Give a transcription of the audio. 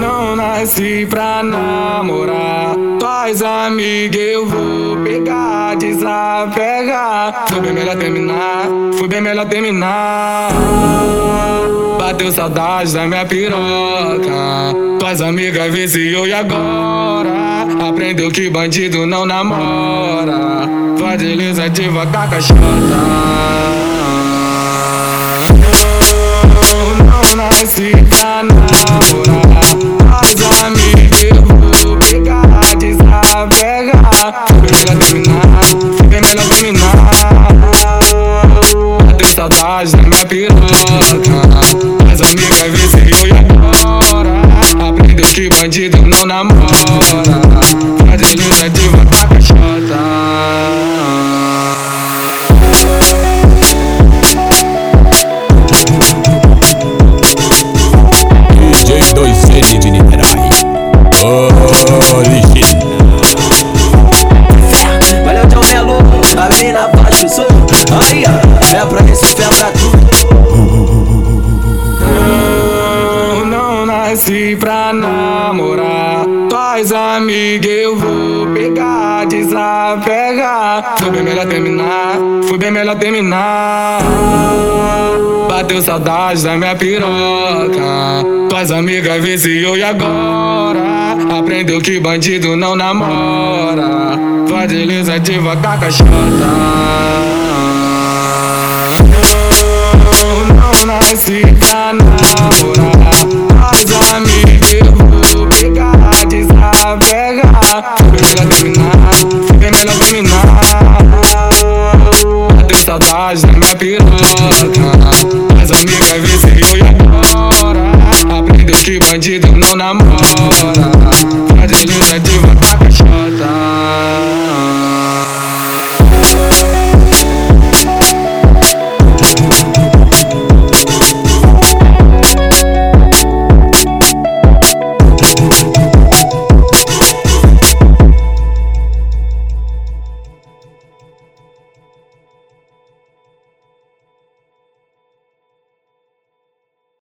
Não nasci pra namorar. Tuas amigas eu vou pegar, desapegar. Foi bem melhor terminar, foi bem melhor terminar. Bateu saudade da minha piroca. Tuas amigas viciou e agora? Aprendeu que bandido não namora. Tua delícia diva com a cachota. Eu não nasci pra namorar. As amigas eu vou pegar, desapegar. Foi bem melhor terminar, bem melhor terminar. Bateu saudade da minha piroca. As amigas viciou e agora? Aprendeu que bandido não namora. Faz delícia diva com Aí, é pra esse pra tudo. Eu não nasci pra namorar. Tuas amigas eu vou pegar, desapegar. Foi bem melhor terminar, foi bem melhor terminar. Bateu saudade da minha piroca. Tuas amigas viciou e agora? Aprendeu que bandido não namora. Tua delícia diva com a cachota. Terminar. Bateu saudade da minha piroca. As amigas viciou e agora? Aprendeu que bandido não namora. Faz delícia diva com a